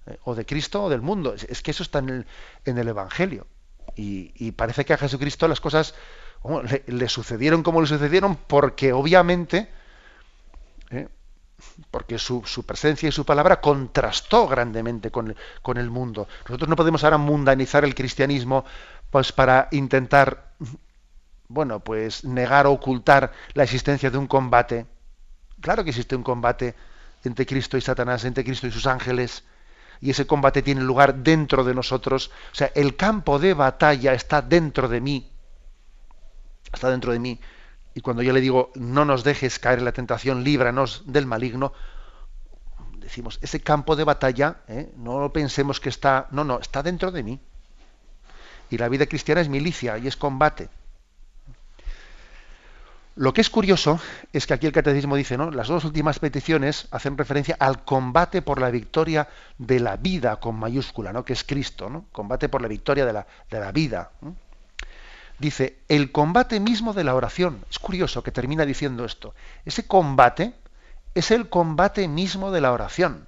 Eh, o de Cristo o del mundo. Es, que eso está en el, en el Evangelio. Y, parece que a Jesucristo las cosas le, sucedieron como le sucedieron porque obviamente, eh, porque su, presencia y su palabra contrastó grandemente con, con, el mundo. Nosotros no podemos ahora mundanizar el cristianismo pues para intentar, bueno, pues negar o ocultar la existencia de un combate. Claro que existe un combate entre Cristo y Satanás, entre Cristo y sus ángeles y ese combate tiene lugar dentro de nosotros. O sea, el campo de batalla está dentro de mí. Está dentro de mí. Y cuando yo le digo, no nos dejes caer en la tentación, líbranos del maligno, decimos, ese campo de batalla, ¿eh? no pensemos que está, no, no, está dentro de mí. Y la vida cristiana es milicia y es combate. Lo que es curioso es que aquí el catecismo dice, ¿no? Las dos últimas peticiones hacen referencia al combate por la victoria de la vida con mayúscula, ¿no? Que es Cristo, ¿no? Combate por la victoria de la, de la vida. Dice, el combate mismo de la oración. Es curioso que termina diciendo esto. Ese combate es el combate mismo de la oración.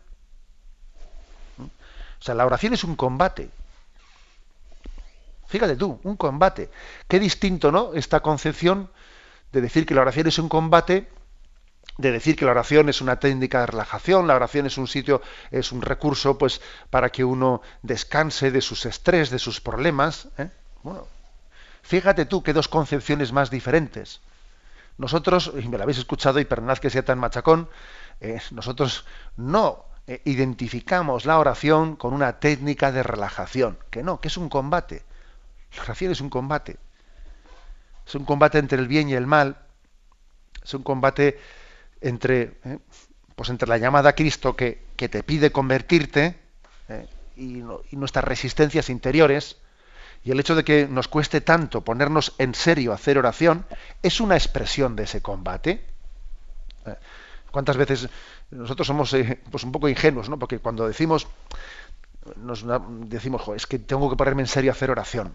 O sea, la oración es un combate. Fíjate tú, un combate. Qué distinto, ¿no? Esta concepción de decir que la oración es un combate, de decir que la oración es una técnica de relajación, la oración es un sitio, es un recurso, pues, para que uno descanse de sus estrés, de sus problemas. ¿eh? Bueno, fíjate tú qué dos concepciones más diferentes. Nosotros, y me lo habéis escuchado y perdonad que sea tan machacón, eh, nosotros no eh, identificamos la oración con una técnica de relajación, que no, que es un combate. La oración es un combate. Es un combate entre el bien y el mal. Es un combate entre, eh, pues entre la llamada a Cristo que, que te pide convertirte eh, y, nuestras resistencias interiores. Y el hecho de que nos cueste tanto ponernos en serio a hacer oración es una expresión de ese combate. Eh, ¿Cuántas veces nosotros somos pues un poco ingenuos, ¿no? Porque cuando decimos, nos decimos, es que tengo que ponerme en serio a hacer oración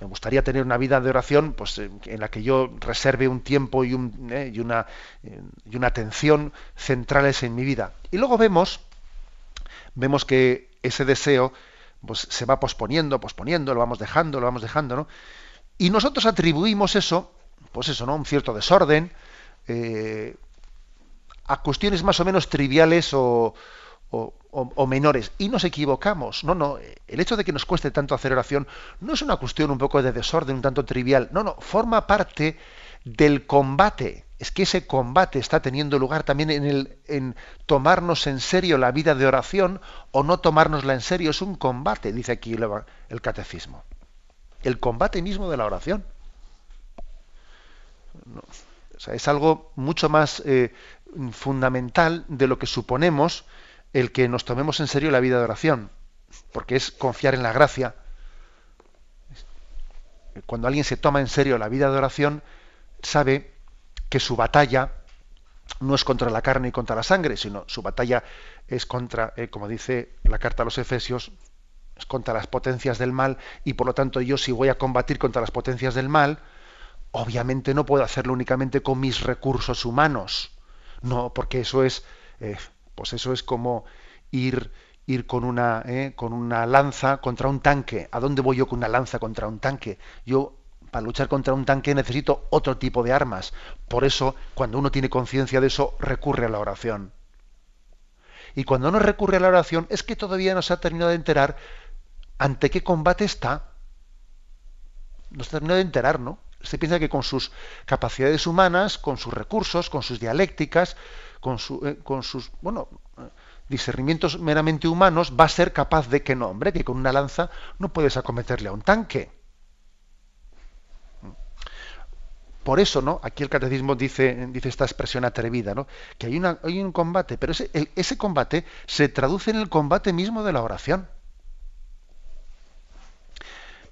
me gustaría tener una vida de oración pues, en la que yo reserve un tiempo y, un, eh, y, una, eh, y una atención centrales en mi vida. Y luego vemos, vemos que ese deseo pues, se va posponiendo, posponiendo, lo vamos dejando, lo vamos dejando, ¿no? Y nosotros atribuimos eso, pues eso, ¿no? Un cierto desorden, eh, a cuestiones más o menos triviales o, o, menores. Y nos equivocamos. No, no. El hecho de que nos cueste tanto hacer oración no es una cuestión un poco de desorden, un tanto trivial. No, no. Forma parte del combate. Es que ese combate está teniendo lugar también en, el, en tomarnos en serio la vida de oración o no tomárnosla en serio. Es un combate, dice aquí el, catecismo. El combate mismo de la oración. o sea, es algo mucho más eh, fundamental de lo que suponemos el que nos tomemos en serio la vida de oración, porque es confiar en la gracia. Cuando alguien se toma en serio la vida de oración, sabe que su batalla no es contra la carne y contra la sangre, sino su batalla es contra, eh, como dice la carta a los Efesios, es contra las potencias del mal, y por lo tanto yo si voy a combatir contra las potencias del mal, obviamente no puedo hacerlo únicamente con mis recursos humanos. No, porque eso es eh, pues eso es como ir, ir con, una, eh, con una lanza contra un tanque. ¿A dónde voy yo con una lanza contra un tanque? Yo para luchar contra un tanque necesito otro tipo de armas. Por eso, cuando uno tiene conciencia de eso, recurre a la oración. Y cuando uno recurre a la oración, es que todavía no se ha terminado de enterar ante qué combate está. No se ha terminado de enterar, ¿no? Se piensa que con sus capacidades humanas, con sus recursos, con sus dialécticas, eh, con sus bueno, discernimientos meramente humanos, va a ser capaz de que no, hombre, que con una lanza no puedes acometerle a un tanque. Por eso, ¿no? Aquí el catecismo dice, dice esta expresión atrevida, ¿no? Que hay, hay un combate, pero ese, ese combate se traduce en el combate mismo de la oración.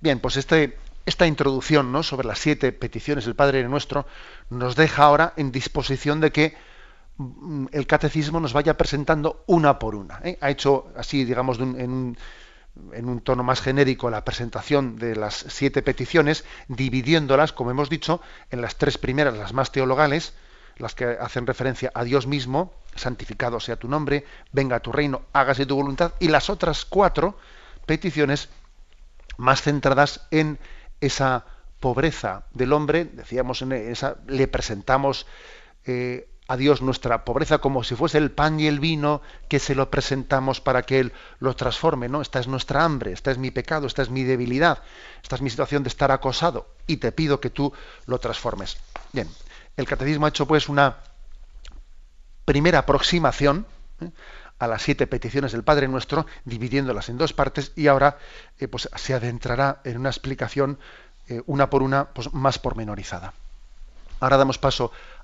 Bien, pues este, esta introducción ¿no? sobre las siete peticiones del Padre Nuestro nos deja ahora en disposición de que el catecismo nos vaya presentando una por una. ¿eh? Ha hecho así, digamos, en, un, tono más genérico la presentación de las siete peticiones, dividiéndolas, como hemos dicho, en las tres primeras, las más teologales, las que hacen referencia a Dios mismo, santificado sea tu nombre, venga tu reino, hágase tu voluntad, y las otras cuatro peticiones más centradas en esa pobreza del hombre, decíamos, en esa, le presentamos eh, a Dios nuestra pobreza como si fuese el pan y el vino que se lo presentamos para que Él lo transforme, ¿no? Esta es nuestra hambre, esta es mi pecado, esta es mi debilidad, esta es mi situación de estar acosado y te pido que tú lo transformes. Bien, el catecismo ha hecho pues una primera aproximación ¿eh? a las siete peticiones del Padre Nuestro, dividiéndolas en dos partes y ahora eh, pues se adentrará en una explicación eh, una por una pues, más pormenorizada. Ahora damos paso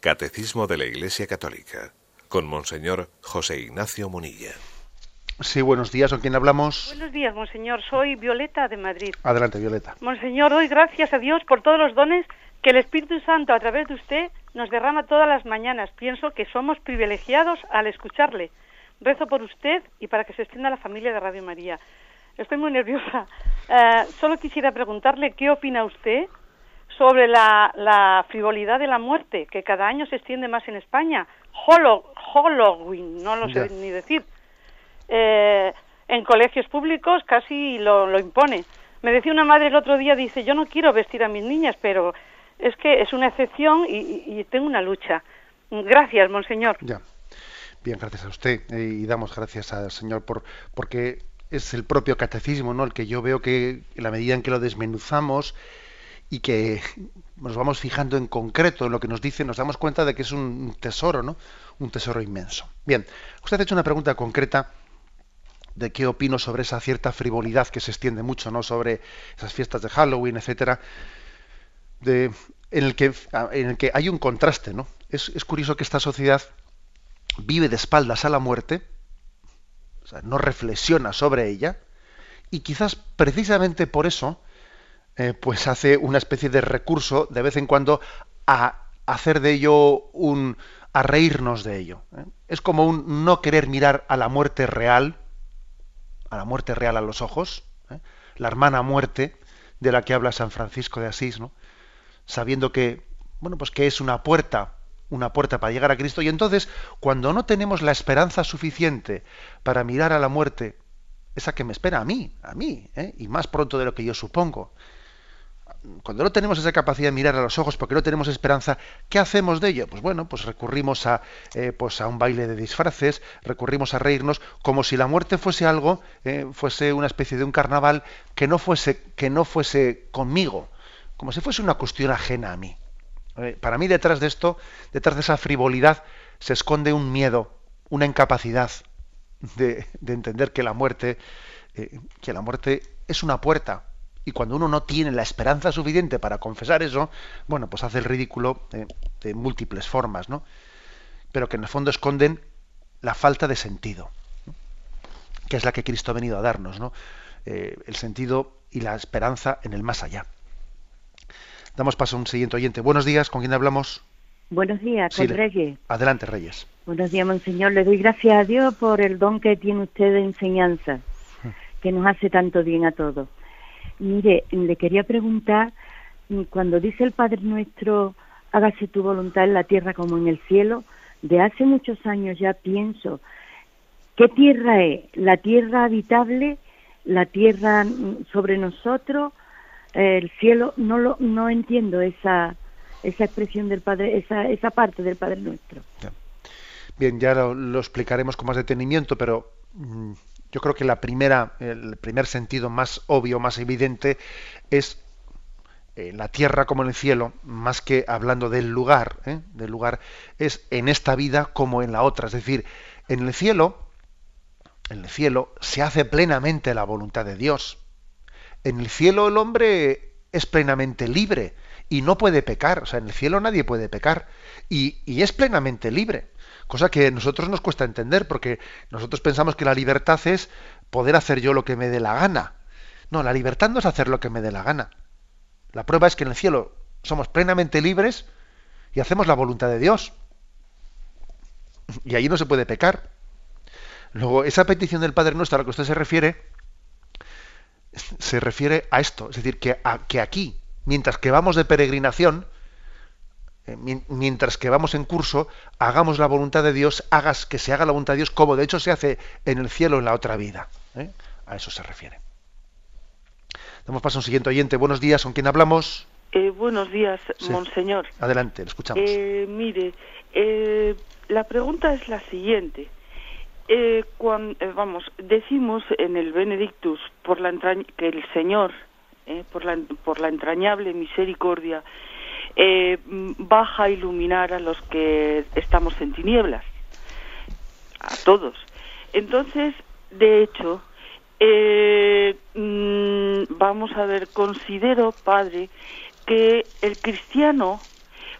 Catecismo de la Iglesia Católica, con Monseñor José Ignacio Munilla. Sí, buenos días, ¿con quién hablamos? Buenos días, Monseñor, soy Violeta de Madrid. Adelante, Violeta. Monseñor, doy gracias a Dios por todos los dones que el Espíritu Santo a través de usted nos derrama todas las mañanas. Pienso que somos privilegiados al escucharle. Rezo por usted y para que se extienda la familia de Radio María. Estoy muy nerviosa. Eh, solo quisiera preguntarle qué opina usted sobre la, la, frivolidad de la muerte, que cada año se extiende más en España. Halloween, no lo sé ni decir. Eh, en colegios públicos casi lo, lo impone. Me decía una madre el otro día, dice, yo no quiero vestir a mis niñas, pero es que es una excepción y, tengo una lucha. Gracias, monseñor. Ya. Bien, gracias a usted eh, y damos gracias al Señor por porque es el propio catecismo, ¿no? El que yo veo que en la medida en que lo desmenuzamos y que nos vamos fijando en concreto en lo que nos dice, nos damos cuenta de que es un tesoro, ¿no? Un tesoro inmenso. Bien, usted ha hecho una pregunta concreta de qué opino sobre esa cierta frivolidad que se extiende mucho, ¿no? Sobre esas fiestas de Halloween, etcétera, de, en, el que, en el que hay un contraste, ¿no? Es, es curioso que esta sociedad vive de espaldas a la muerte, o sea, no reflexiona sobre ella, y quizás precisamente por eso, eh, pues hace una especie de recurso de vez en cuando a hacer de ello un a reírnos de ello. ¿eh? Es como un no querer mirar a la muerte real, a la muerte real a los ojos, ¿eh? la hermana muerte de la que habla San Francisco de Asís, ¿no? sabiendo que, bueno, pues que es una puerta una puerta para llegar a Cristo y entonces cuando no tenemos la esperanza suficiente para mirar a la muerte, esa que me espera a mí, a mí, y más pronto de lo que yo supongo, cuando no tenemos esa capacidad de mirar a los ojos porque no tenemos esperanza, ¿qué hacemos de ello? Pues bueno, pues recurrimos a, eh, pues a un baile de disfraces, recurrimos a reírnos como si la muerte fuese algo, eh, fuese una especie de un carnaval que no fuese, que no fuese conmigo, como si fuese una cuestión ajena a mí. Para mí detrás de esto, detrás de esa frivolidad, se esconde un miedo, una incapacidad de, entender que la muerte, eh, que la muerte es una puerta. Y cuando uno no tiene la esperanza suficiente para confesar eso, bueno, pues hace el ridículo de, múltiples formas, ¿no? Pero que en el fondo esconden la falta de sentido, que es la que Cristo ha venido a darnos, ¿no? Eh, el sentido y la esperanza en el más allá. Damos paso a un siguiente oyente. Buenos días, ¿con quién hablamos? Buenos días, con Reyes. Adelante, Reyes. Buenos días, Monseñor. Le doy gracias a Dios por el don que tiene usted de enseñanza, que nos hace tanto bien a todos. Mire, le quería preguntar, cuando dice el Padre Nuestro, hágase tu voluntad en la tierra como en el cielo, de hace muchos años ya pienso, ¿qué tierra es? ¿La tierra habitable? ¿La tierra sobre nosotros? el cielo, no lo, no entiendo esa, esa expresión del Padre, esa, esa parte del Padre Nuestro. Bien, ya lo, explicaremos con más detenimiento, pero mm, yo creo que la primera, el primer sentido más obvio, más evidente, es eh, la tierra como en el cielo, más que hablando del lugar, ¿eh? del lugar, es en esta vida como en la otra. Es decir, en el cielo, en el cielo se hace plenamente la voluntad de Dios. En el cielo el hombre es plenamente libre y no puede pecar. O sea, en el cielo nadie puede pecar y, es plenamente libre. Cosa que a nosotros nos cuesta entender porque nosotros pensamos que la libertad es poder hacer yo lo que me dé la gana. No, la libertad no es hacer lo que me dé la gana. La prueba es que en el cielo somos plenamente libres y hacemos la voluntad de Dios. Y ahí no se puede pecar. Luego, esa petición del Padre Nuestro a la que usted se refiere, se refiere a esto, es decir, que, que aquí, mientras que vamos de peregrinación, mientras que vamos en curso, hagamos la voluntad de Dios, hagas que se haga la voluntad de Dios como de hecho se hace en el cielo en la otra vida. ¿eh? A eso se refiere. Damos paso a un siguiente oyente. Buenos días, ¿con quién hablamos? Eh, buenos días, monseñor. Adelante, le escuchamos. mire, la pregunta es la siguiente. Eh, cuando, eh, vamos, decimos en el Benedictus por la que el Señor, eh, por, la, por la entrañable misericordia, eh, baja a iluminar a los que estamos en tinieblas, a todos. Entonces, de hecho, mm, vamos a ver, considero, Padre, que el cristiano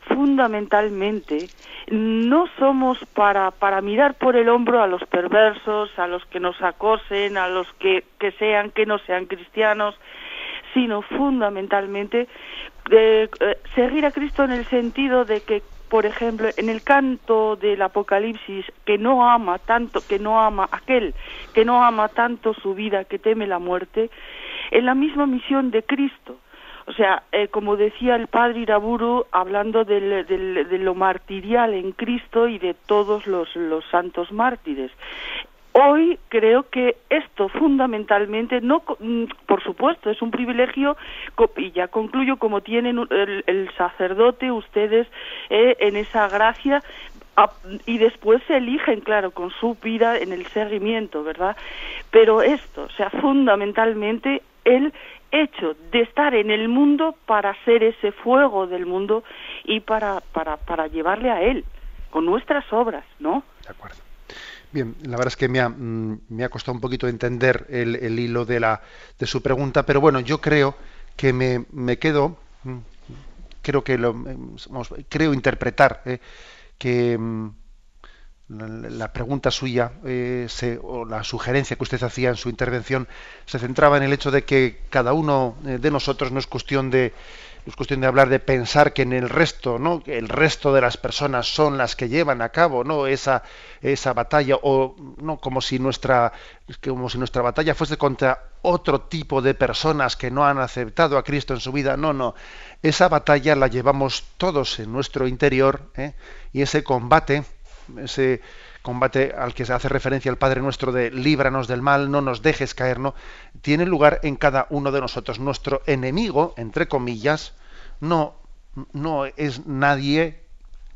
fundamentalmente no somos para, para mirar por el hombro a los perversos, a los que nos acosen, a los que, que sean, que no sean cristianos, sino fundamentalmente eh, seguir a Cristo en el sentido de que, por ejemplo, en el canto del Apocalipsis, que no ama tanto, que no ama aquel, que no ama tanto su vida, que teme la muerte, en la misma misión de Cristo. O sea, eh, como decía el padre Iraburu, hablando de lo martirial en Cristo y de todos los santos mártires. Hoy creo que esto fundamentalmente, no, mm, por supuesto, es un privilegio, y ya concluyo, como tienen el, sacerdote, ustedes, eh, en esa gracia, y después se eligen, claro, con su vida en el seguimiento, ¿verdad? Pero esto, o sea, fundamentalmente el hecho de estar en el mundo para ser ese fuego del mundo y para, para, para llevarle a él, con nuestras obras, ¿no? De acuerdo. Bien, la verdad es que me ha, mm, me ha costado un poquito entender el, el, hilo de, la, de su pregunta, pero bueno, yo creo que me, me quedo, mm, creo que lo, mm, creo interpretar eh, que la, pregunta suya eh, o la sugerencia que usted hacía en su intervención se centraba en el hecho de que cada uno eh, de nosotros no es cuestión de es cuestión de hablar de pensar que en el resto, ¿no? Que el resto de las personas son las que llevan a cabo, ¿no? Esa, esa batalla o no como si nuestra como si nuestra batalla fuese contra otro tipo de personas que no han aceptado a Cristo en su vida. No, no. Esa batalla la llevamos todos en nuestro interior ¿eh? y ese combate, ese combate al que se hace referencia el Padre nuestro de líbranos del mal, no nos dejes caer, ¿no? Tiene lugar en cada uno de nosotros. Nuestro enemigo, entre comillas, no, no es nadie,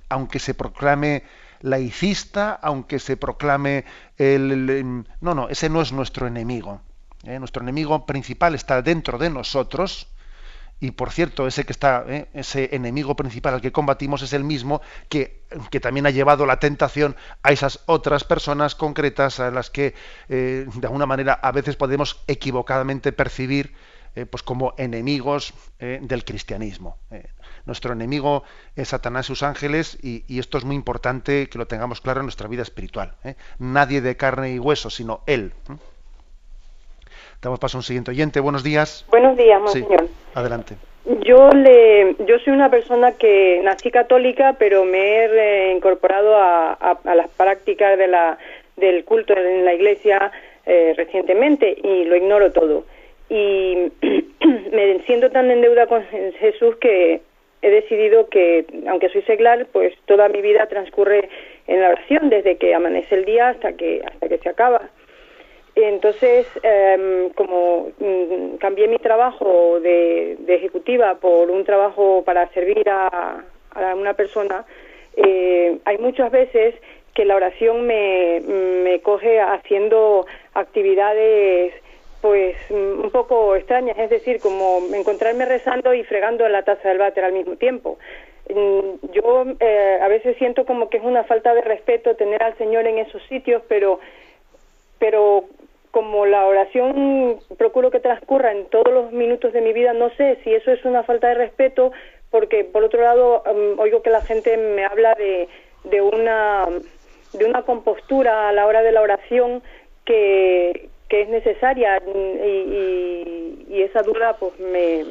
aunque se proclame laicista, aunque se proclame el, no, no, ese no es nuestro enemigo. ¿eh? Nuestro enemigo principal está dentro de nosotros y por cierto, ese que está, ¿eh? ese enemigo principal al que combatimos es el mismo que, que, también ha llevado la tentación a esas otras personas concretas a las que eh, de alguna manera a veces podemos equivocadamente percibir eh, pues como enemigos del cristianismo. nuestro enemigo es Satanás y sus ángeles y, y, esto es muy importante que lo tengamos claro en nuestra vida espiritual. Nadie de carne y hueso, sino Él. Damos paso a un siguiente oyente. Buenos días. Buenos días, monseñor. adelante. Yo le, yo soy una persona que nací católica, pero me he reincorporado a, las prácticas de la, del culto en la iglesia eh, recientemente y lo ignoro todo. Y me siento tan en deuda con Jesús que he decidido que, aunque soy seglar, pues toda mi vida transcurre en la oración, desde que amanece el día hasta que, hasta que se acaba. Entonces, em, como mm, cambié mi trabajo de, ejecutiva por un trabajo para servir a, una persona, eh, hay muchas veces que la oración me, me coge haciendo actividades pues un poco extrañas, es decir, como encontrarme rezando y fregando en la taza del váter al mismo tiempo. Mm, yo eh, a veces siento como que es una falta de respeto tener al Señor en esos sitios, pero pero como la oración procuro que transcurra en todos los minutos de mi vida, no sé si eso es una falta de respeto, porque por otro lado um, oigo que la gente me habla de, de, una, de una compostura a la hora de la oración que, que es necesaria y, y, esa duda pues me,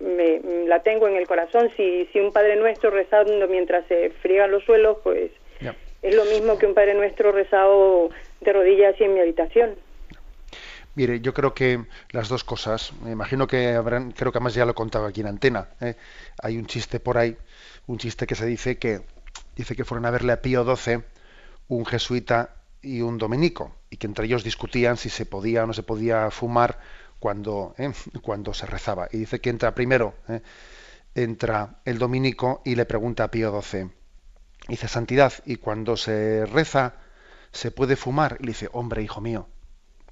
me, la tengo en el corazón. Si, si un Padre Nuestro rezando mientras se friegan los suelos, pues es lo mismo que un Padre Nuestro rezado de rodillas y en mi habitación. Mire, yo creo que las dos cosas, me imagino que habrán, creo que además ya lo contaba aquí en antena, ¿eh? hay un chiste por ahí, un chiste que se dice que dice que fueron a verle a Pío XII un jesuita y un dominico, y que entre ellos discutían si se podía o no se podía fumar cuando, ¿eh? cuando se rezaba. Y dice que entra primero, ¿eh? entra el dominico y le pregunta a Pío XII, dice, Santidad, ¿y cuando se reza se puede fumar? Y le dice, hombre, hijo mío,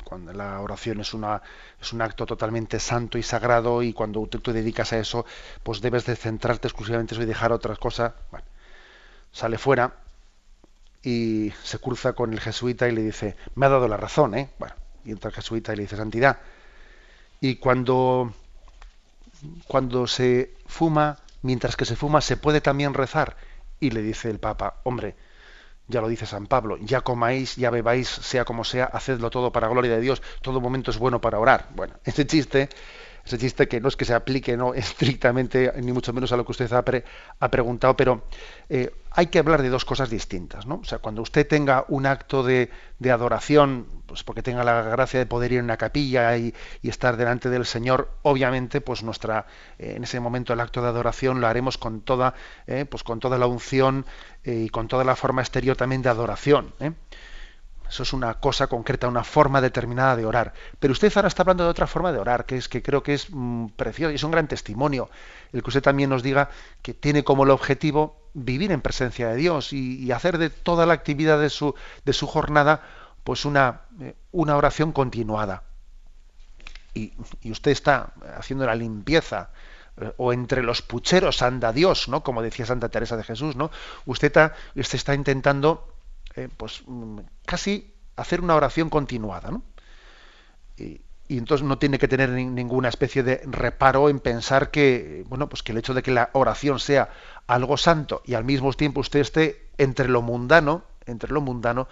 cuando la oración es, una, es un acto totalmente santo y sagrado y cuando tú te dedicas a eso, pues debes de centrarte exclusivamente en eso y dejar otras cosas. Bueno, sale fuera y se cruza con el jesuita y le dice, me ha dado la razón, ¿eh? Bueno, y entra el jesuita y le dice, santidad. Y cuando, cuando se fuma, mientras que se fuma, se puede también rezar. Y le dice el Papa, hombre, ya lo dice San Pablo, ya comáis, ya bebáis, sea como sea, hacedlo todo para gloria de Dios, todo momento es bueno para orar. Bueno, este chiste ese chiste que no es que se aplique no estrictamente ni mucho menos a lo que usted ha, ha preguntado, pero eh, hay que hablar de dos cosas distintas, ¿no? O sea, cuando usted tenga un acto de, de adoración, pues porque tenga la gracia de poder ir a una capilla y, y estar delante del Señor, obviamente, pues nuestra eh, en ese momento el acto de adoración lo haremos con toda, eh, pues con toda la unción y con toda la forma exterior también de adoración. Eso es una cosa concreta, una forma determinada de orar. Pero usted ahora está hablando de otra forma de orar, que es que creo que es mm, precioso y es un gran testimonio. El que usted también nos diga que tiene como el objetivo vivir en presencia de Dios y, hacer de toda la actividad de su, de su jornada pues una, eh, una oración continuada. Y, usted está haciendo la limpieza eh, o entre los pucheros anda Dios, ¿no? Como decía Santa Teresa de Jesús, ¿no? Usted está, usted está intentando eh, pues mm, casi hacer una oración continuada, ¿no? Y, entonces no tiene que tener ninguna especie de reparo en pensar que, bueno, pues que el hecho de que la oración sea algo santo y al mismo tiempo usted esté entre lo mundano, entre lo mundano,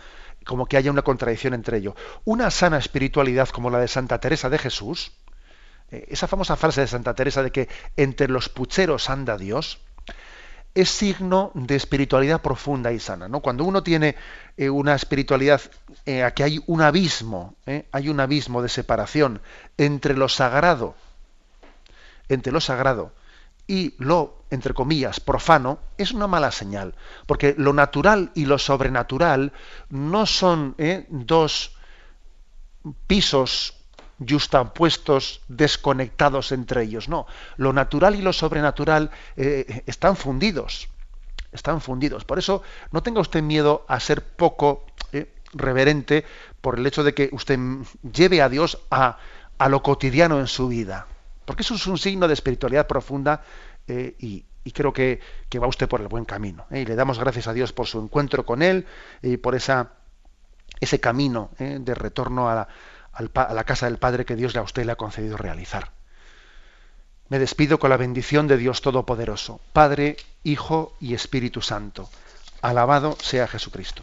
como que haya una contradicción entre ello. Una sana espiritualidad como la de Santa Teresa de Jesús, eh, esa famosa frase de Santa Teresa de que entre los pucheros anda Dios, es signo de espiritualidad profunda y sana. ¿no? Cuando uno tiene eh, una espiritualidad, eh, aquí hay un abismo, ¿eh? hay un abismo de separación entre lo sagrado, entre lo sagrado y lo, entre comillas, profano, es una mala señal. Porque lo natural y lo sobrenatural no son dos pisos justapuestos, desconectados entre ellos. No, lo natural y lo sobrenatural eh, están fundidos, están fundidos. Por eso no tenga usted miedo a ser poco eh, reverente por el hecho de que usted lleve a Dios a, a, lo cotidiano en su vida. Porque eso es un signo de espiritualidad profunda eh, y, creo que, que, va usted por el buen camino. Y le damos gracias a Dios por su encuentro con Él y por ese camino de retorno a la a la casa del Padre que Dios a usted le ha concedido realizar. Me despido con la bendición de Dios Todopoderoso, Padre, Hijo y Espíritu Santo. Alabado sea Jesucristo.